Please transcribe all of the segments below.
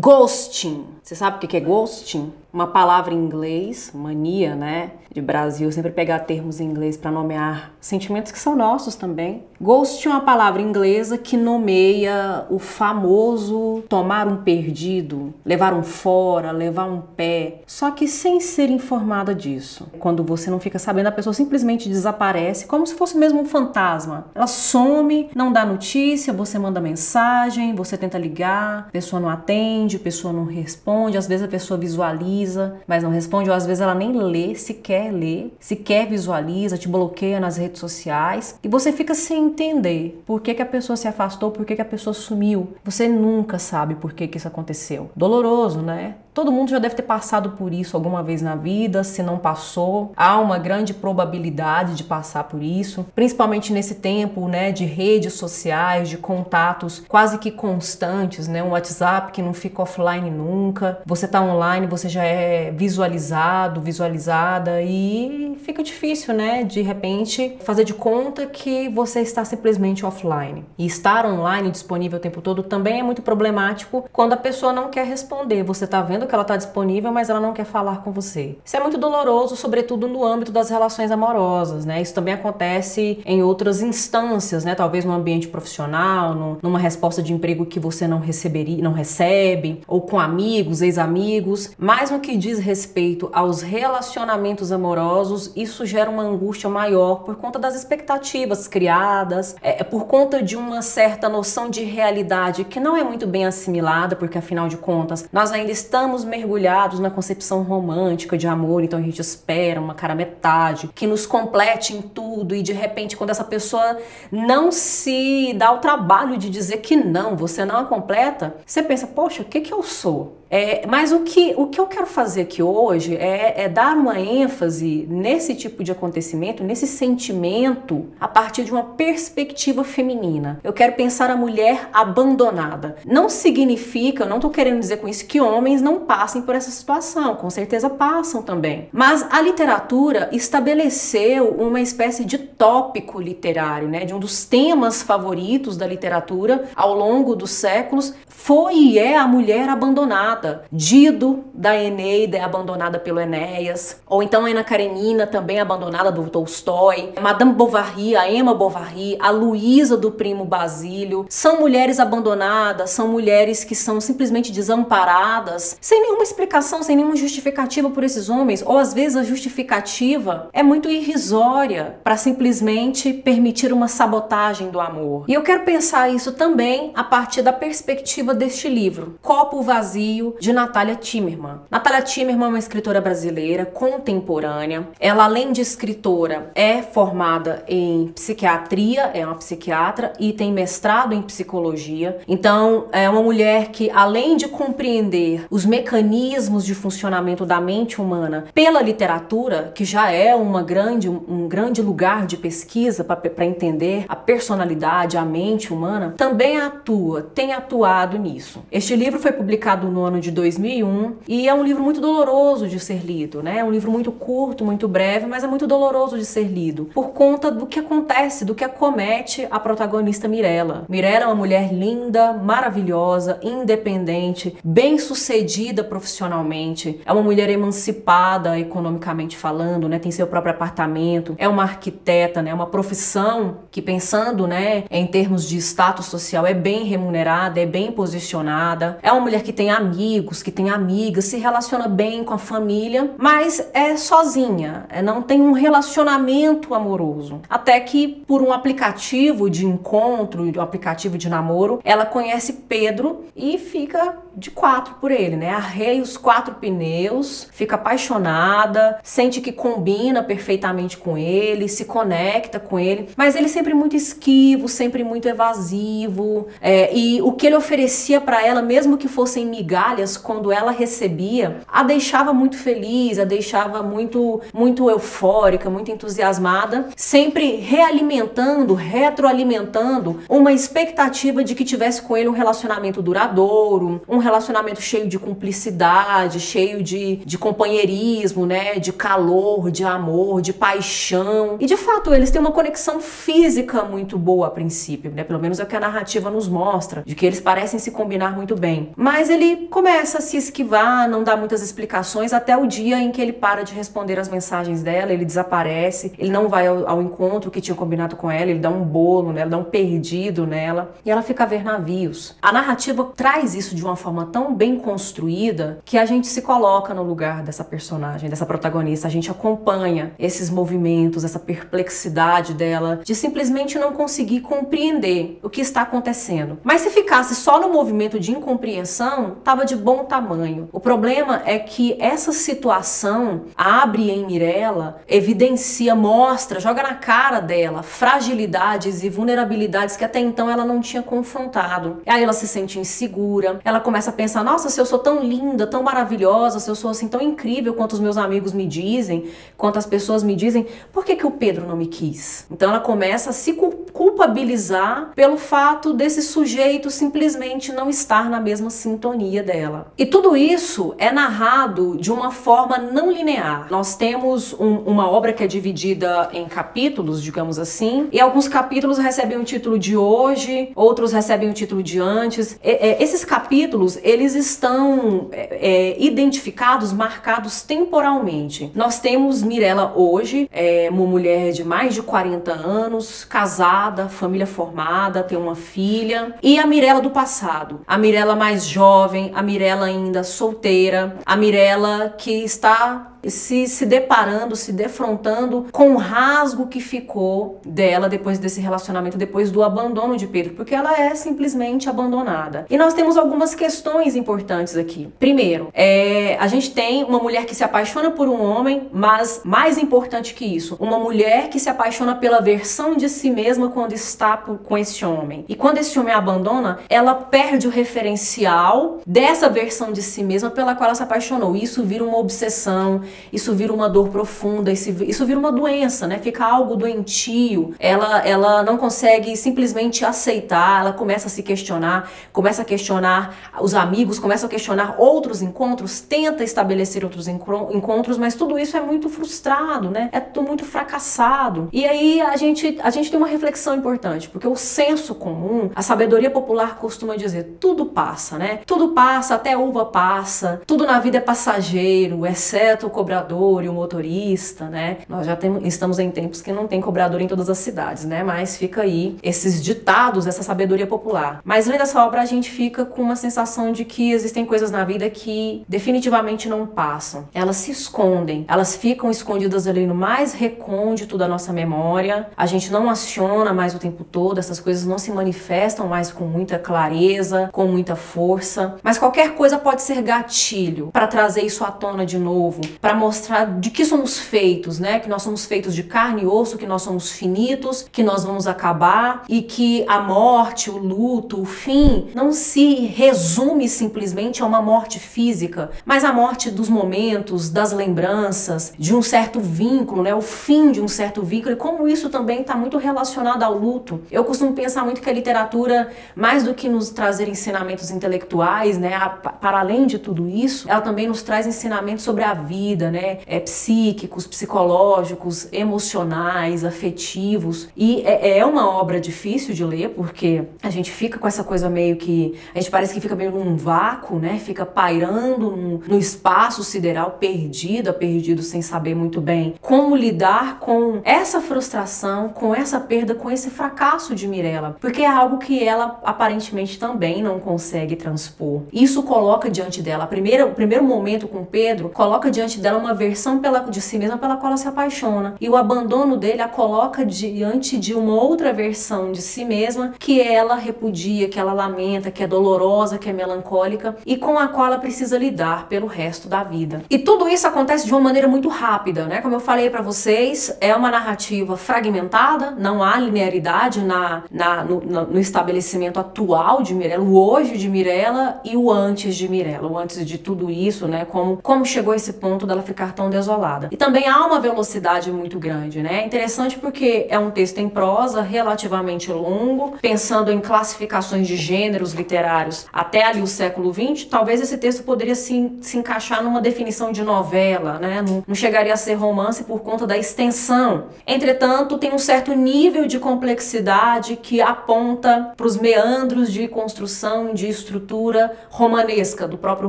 Ghosting. Você sabe o que é ghosting? Uma palavra em inglês, mania, né? De Brasil, sempre pegar termos em inglês para nomear sentimentos que são nossos também. Ghost é uma palavra inglesa que nomeia o famoso tomar um perdido, levar um fora, levar um pé, só que sem ser informada disso. Quando você não fica sabendo, a pessoa simplesmente desaparece, como se fosse mesmo um fantasma. Ela some, não dá notícia, você manda mensagem, você tenta ligar, pessoa não atende, pessoa não responde, às vezes a pessoa visualiza, mas não responde, ou às vezes ela nem lê, sequer lê, sequer visualiza, te bloqueia nas redes sociais e você fica sem entender por que, que a pessoa se afastou, por que, que a pessoa sumiu. Você nunca sabe por que, que isso aconteceu. Doloroso, né? Todo mundo já deve ter passado por isso alguma vez na vida, se não passou, há uma grande probabilidade de passar por isso, principalmente nesse tempo, né, de redes sociais, de contatos quase que constantes, né, um WhatsApp que não fica offline nunca. Você tá online, você já é visualizado, visualizada e fica difícil, né, de repente fazer de conta que você está simplesmente offline. E estar online disponível o tempo todo também é muito problemático quando a pessoa não quer responder. Você tá vendo que ela está disponível, mas ela não quer falar com você. Isso é muito doloroso, sobretudo no âmbito das relações amorosas, né? Isso também acontece em outras instâncias, né? Talvez no ambiente profissional, no, numa resposta de emprego que você não receberia, não recebe, ou com amigos, ex-amigos. Mas no que diz respeito aos relacionamentos amorosos, isso gera uma angústia maior por conta das expectativas criadas, é, é por conta de uma certa noção de realidade que não é muito bem assimilada, porque afinal de contas nós ainda estamos mergulhados na concepção romântica de amor, então a gente espera uma cara metade que nos complete em tudo e de repente quando essa pessoa não se dá o trabalho de dizer que não, você não a completa, você pensa, poxa, o que que eu sou? É, mas o que, o que eu quero fazer aqui hoje é, é, dar uma ênfase nesse tipo de acontecimento, nesse sentimento, a partir de uma perspectiva feminina. Eu quero pensar a mulher abandonada. Não significa, eu não estou querendo dizer com isso que homens não passem por essa situação, com certeza passam também. Mas a literatura estabeleceu uma espécie de tópico literário, né, de um dos temas favoritos da literatura ao longo dos séculos, foi e é a mulher abandonada. Dido, da Eneida, é abandonada pelo Enéas. Ou então Ana Karenina, também abandonada do Tolstói. Madame Bovary, a Emma Bovary, a Luísa do primo Basílio. São mulheres abandonadas, são mulheres que são simplesmente desamparadas, sem nenhuma explicação, sem nenhuma justificativa por esses homens. Ou às vezes a justificativa é muito irrisória para simplesmente permitir uma sabotagem do amor. E eu quero pensar isso também a partir da perspectiva deste livro, Copo Vazio, de Natália Timmerman. Natália Timmerman é uma escritora brasileira contemporânea. Ela, além de escritora, é formada em psiquiatria, é uma psiquiatra e tem mestrado em psicologia. Então, é uma mulher que, além de compreender os mecanismos de funcionamento da mente humana pela literatura, que já é uma grande, um grande lugar de pesquisa para entender a personalidade, a mente humana, também atua, tem atuado nisso. Este livro foi publicado no ano de 2001 e é um livro muito doloroso de ser lido, né? É um livro muito curto, muito breve, mas é muito doloroso de ser lido por conta do que acontece, do que acomete a protagonista Mirella. Mirella é uma mulher linda, maravilhosa, independente, bem-sucedida profissionalmente, é uma mulher emancipada economicamente falando, né? Tem seu próprio apartamento, é uma arquiteta, né? Uma profissão que pensando, né, em termos de status social é bem remunerada, é bem posicionada, é uma mulher que tem amigos, que tem amigas, se relaciona bem com a família, mas é sozinha, é, não tem um relacionamento amoroso. Até que por um aplicativo de encontro, um aplicativo de namoro, ela conhece Pedro e fica de quatro por ele, né? Arreia os quatro pneus, fica apaixonada, sente que combina perfeitamente com ele, se conecta com ele, mas ele sempre muito esquivo, sempre muito evasivo, é, e o que ele oferecia para ela, mesmo que fossem migalhas, quando ela recebia, a deixava muito feliz, a deixava muito muito eufórica, muito entusiasmada, sempre realimentando, retroalimentando uma expectativa de que tivesse com ele um relacionamento duradouro, um relacionamento cheio de cumplicidade, cheio de, de companheirismo, né, de calor, de amor, de paixão. E de fato, eles têm uma conexão física muito boa a princípio, né? Pelo menos é o que a narrativa nos mostra, de que eles parecem se combinar muito bem. Mas ele começa a se esquivar, não dá muitas explicações até o dia em que ele para de responder as mensagens dela, ele desaparece, ele não vai ao, ao encontro que tinha combinado com ela, ele dá um bolo nela, dá um perdido nela e ela fica a ver navios. A narrativa traz isso de uma forma tão bem construída que a gente se coloca no lugar dessa personagem, dessa protagonista, a gente acompanha esses movimentos, essa perplexidade dela de simplesmente não conseguir compreender o que está acontecendo. Mas se ficasse só no movimento de incompreensão, estava de bom tamanho. O problema é que essa situação abre em Mirella, evidencia, mostra, joga na cara dela fragilidades e vulnerabilidades que até então ela não tinha confrontado. Aí ela se sente insegura, ela começa a pensar: nossa, se eu sou tão linda, tão maravilhosa, se eu sou assim tão incrível quanto os meus amigos me dizem, quanto as pessoas me dizem, por que, que o Pedro não me quis? Então ela começa a se culpabilizar pelo fato desse sujeito simplesmente não estar na mesma sintonia dela. E tudo isso é narrado de uma forma não linear. Nós temos um, uma obra que é dividida em capítulos, digamos assim, e alguns capítulos recebem o título de hoje, outros recebem o título de antes. E, é, esses capítulos, eles estão é, é, identificados, marcados temporalmente. Nós temos Mirella hoje, é uma mulher de mais de 40 anos, casada, família formada, tem uma filha, e a Mirella do passado, a Mirella mais jovem, a Mirella ainda solteira, a Mirella que está se, se deparando, se defrontando com o rasgo que ficou dela depois desse relacionamento, depois do abandono de Pedro, porque ela é simplesmente abandonada. E nós temos algumas questões importantes aqui. Primeiro, é, a gente tem uma mulher que se apaixona por um homem, mas mais importante que isso, uma mulher que se apaixona pela versão de si mesma quando está por, com esse homem. E quando esse homem a abandona, ela perde o referencial dessa versão de si mesma pela qual ela se apaixonou. Isso vira uma obsessão, isso vira uma dor profunda, isso, vira uma doença, né? Fica algo doentio. Ela, ela não consegue simplesmente aceitar, ela começa a se questionar, começa a questionar os amigos, começa a questionar outros encontros, tenta estabelecer outros encontros, mas tudo isso é muito frustrado, né? É tudo muito fracassado. E aí a gente, a gente tem uma reflexão importante, porque o senso comum, a sabedoria popular costuma dizer, tudo passa, né? Tudo passa, até uva passa, tudo na vida é passageiro, exceto cobrador e o motorista, né? Nós já temos, estamos em tempos que não tem cobrador em todas as cidades, né? Mas fica aí esses ditados, essa sabedoria popular. Mas lendo essa obra a gente fica com uma sensação de que existem coisas na vida que definitivamente não passam. Elas se escondem, elas ficam escondidas ali no mais recôndito da nossa memória. A gente não aciona mais o tempo todo, essas coisas não se manifestam mais com muita clareza, com muita força. Mas qualquer coisa pode ser gatilho para trazer isso à tona de novo, para mostrar de que somos feitos, né? Que nós somos feitos de carne e osso, que nós somos finitos, que nós vamos acabar e que a morte, o luto, o fim não se resume simplesmente a uma morte física, mas a morte dos momentos, das lembranças, de um certo vínculo, né? O fim de um certo vínculo e como isso também está muito relacionado ao luto. Eu costumo pensar muito que a literatura, mais do que nos trazer ensinamentos intelectuais, né? Para além de tudo isso, ela também nos traz ensinamentos sobre a vida né? É, psíquicos, psicológicos, emocionais, afetivos. E é, é uma obra difícil de ler, porque a gente fica com essa coisa meio que. A gente parece que fica meio num vácuo, né? Fica pairando no, no espaço sideral, perdida, perdido, sem saber muito bem como lidar com essa frustração, com essa perda, com esse fracasso de Mirella. Porque é algo que ela aparentemente também não consegue transpor. Isso coloca diante dela, a primeira, o primeiro momento com Pedro, coloca diante dela dela uma versão pela, de si mesma pela qual ela se apaixona. E o abandono dele a coloca diante de uma outra versão de si mesma que ela repudia, que ela lamenta, que é dolorosa, que é melancólica e com a qual ela precisa lidar pelo resto da vida. E tudo isso acontece de uma maneira muito rápida, né? Como eu falei para vocês, é uma narrativa fragmentada, não há linearidade na, na no, no, estabelecimento atual de Mirella, o hoje de Mirella e o antes de Mirella, o antes de tudo isso, né? Como, como chegou esse ponto dela ficar tão desolada. E também há uma velocidade muito grande, né? É interessante porque é um texto em prosa relativamente longo, pensando em classificações de gêneros literários até ali o século XX, talvez esse texto poderia se, se encaixar numa definição de novela, né? Não, não chegaria a ser romance por conta da extensão. Entretanto, tem um certo nível de complexidade que aponta para os meandros de construção de estrutura romanesca do próprio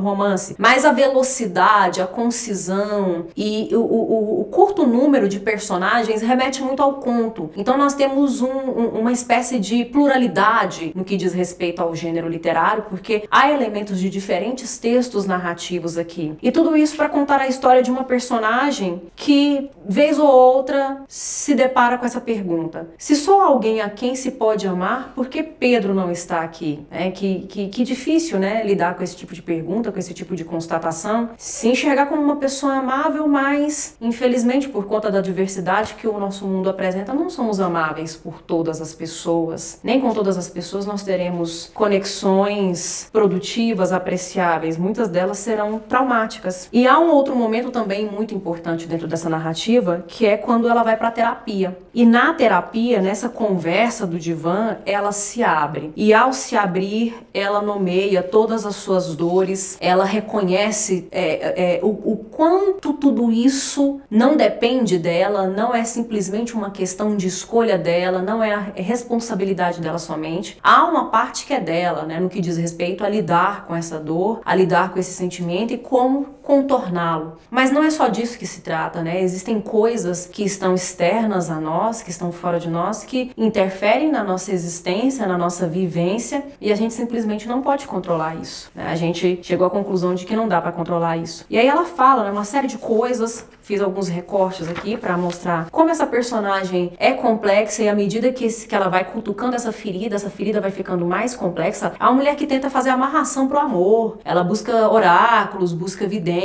romance. Mas a velocidade, a concisão e o, o, o curto número de personagens remete muito ao conto. Então nós temos um, um, uma espécie de pluralidade no que diz respeito ao gênero literário, porque há elementos de diferentes textos narrativos aqui. E tudo isso para contar a história de uma personagem que, vez ou outra, se depara com essa pergunta: se sou alguém a quem se pode amar, por que Pedro não está aqui? É que, que, que difícil, né, lidar com esse tipo de pergunta, com esse tipo de constatação. Se enxergar como uma pessoa amável, mas infelizmente por conta da diversidade que o nosso mundo apresenta, não somos amáveis por todas as pessoas. Nem com todas as pessoas nós teremos conexões produtivas, apreciáveis. Muitas delas serão traumáticas. E há um outro momento também muito importante dentro dessa narrativa, que é quando ela vai para terapia. E na terapia, nessa conversa do divã, ela se abre. E ao se abrir, ela nomeia todas as suas dores, ela reconhece é, é, o, o quanto tudo isso não depende dela, não é simplesmente uma questão de escolha dela, não é a responsabilidade dela somente. Há uma parte que é dela, né, no que diz respeito a lidar com essa dor, a lidar com esse sentimento e como contorná-lo. Mas não é só disso que se trata, né? Existem coisas que estão externas a nós, que estão fora de nós, que interferem na nossa existência, na nossa vivência, e a gente simplesmente não pode controlar isso. Né? A gente chegou à conclusão de que não dá para controlar isso. E aí ela fala, né, uma série de coisas fiz alguns recortes aqui para mostrar como essa personagem é complexa e à medida que, que ela vai cutucando essa ferida, essa ferida vai ficando mais complexa. A mulher que tenta fazer amarração pro amor, ela busca oráculos, busca videntes,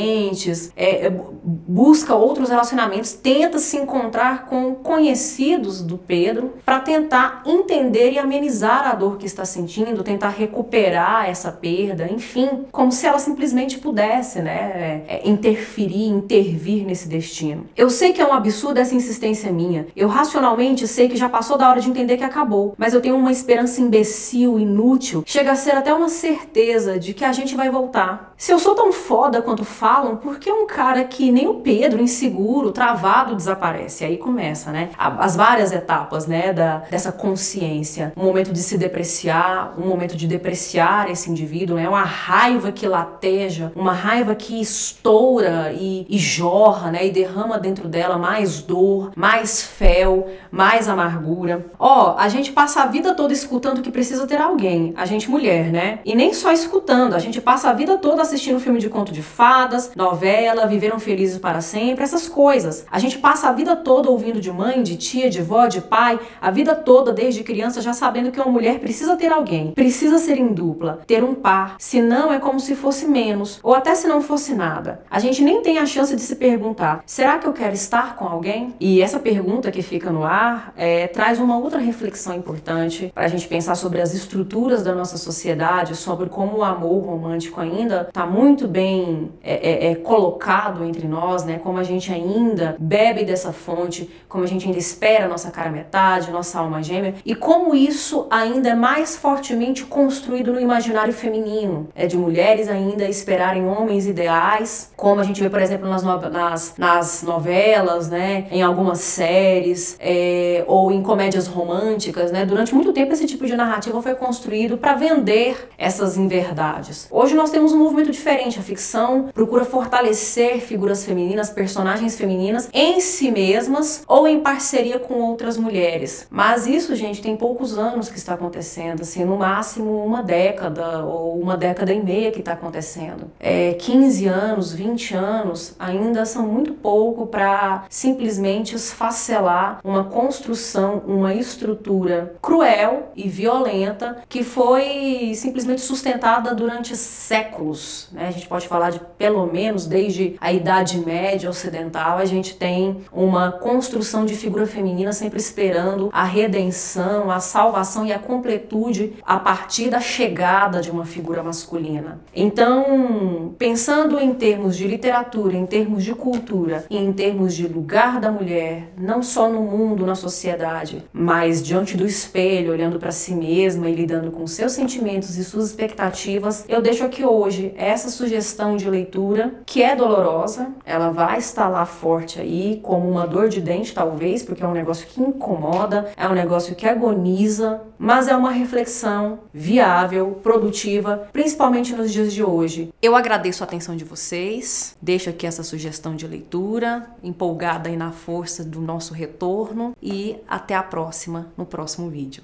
é, é, busca outros relacionamentos, tenta se encontrar com conhecidos do Pedro para tentar entender e amenizar a dor que está sentindo, tentar recuperar essa perda, enfim, como se ela simplesmente pudesse, né, é, interferir, intervir nesse destino. Eu sei que é um absurdo essa insistência minha. Eu racionalmente sei que já passou da hora de entender que acabou, mas eu tenho uma esperança imbecil, inútil, chega a ser até uma certeza de que a gente vai voltar. Se eu sou tão foda quanto falam, por que um cara que nem o Pedro, inseguro, travado, desaparece? Aí começa, né? As várias etapas, né, da, dessa consciência. Um momento de se depreciar, um momento de depreciar esse indivíduo, é né? uma raiva que lateja, uma raiva que estoura e, e jorra, né? E derrama dentro dela mais dor, mais fel, mais amargura. Ó, oh, a gente passa a vida toda escutando que precisa ter alguém, a gente mulher, né? E nem só escutando, a gente passa a vida toda assistindo filme de conto de fadas, novela, viveram felizes para sempre, essas coisas. A gente passa a vida toda ouvindo de mãe, de tia, de vó, de pai, a vida toda desde criança já sabendo que uma mulher precisa ter alguém, precisa ser em dupla, ter um par, senão é como se fosse menos, ou até se não fosse nada. A gente nem tem a chance de se perguntar perguntar: será que eu quero estar com alguém? E essa pergunta que fica no ar é, traz uma outra reflexão importante para a gente pensar sobre as estruturas da nossa sociedade, sobre como o amor romântico ainda está muito bem é, é, é, colocado entre nós, né? Como a gente ainda bebe dessa fonte, como a gente ainda espera nossa cara metade, nossa alma gêmea, e como isso ainda é mais fortemente construído no imaginário feminino, é de mulheres ainda esperarem homens ideais, como a gente vê, por exemplo, nas, nas nas novelas, né, em algumas séries é, ou em comédias românticas, né. Durante muito tempo esse tipo de narrativa foi construído para vender essas inverdades. Hoje nós temos um movimento diferente. A ficção procura fortalecer figuras femininas, personagens femininas em si mesmas ou em parceria com outras mulheres. Mas isso, gente, tem poucos anos que está acontecendo, assim, no máximo uma década ou uma década e meia que está acontecendo. É, 15 anos, 20 anos ainda são muito pouco para simplesmente esfacelar uma construção, uma estrutura cruel e violenta que foi simplesmente sustentada durante séculos. Né? A gente pode falar de pelo menos desde a Idade Média Ocidental, a gente tem uma construção de figura feminina sempre esperando a redenção, a salvação e a completude a partir da chegada de uma figura masculina. Então, pensando em termos de literatura, em termos de cultura e em termos de lugar da mulher, não só no mundo, na sociedade, mas diante do espelho, olhando para si mesma e lidando com seus sentimentos e suas expectativas, eu deixo aqui hoje essa sugestão de leitura que é dolorosa, ela vai estar lá forte aí, como uma dor de dente, talvez, porque é um negócio que incomoda, é um negócio que agoniza, mas é uma reflexão viável, produtiva, principalmente nos dias de hoje. Eu agradeço a atenção de vocês, deixo aqui essa sugestão de leitura, empolgada aí na força do nosso retorno e até a próxima, no próximo vídeo.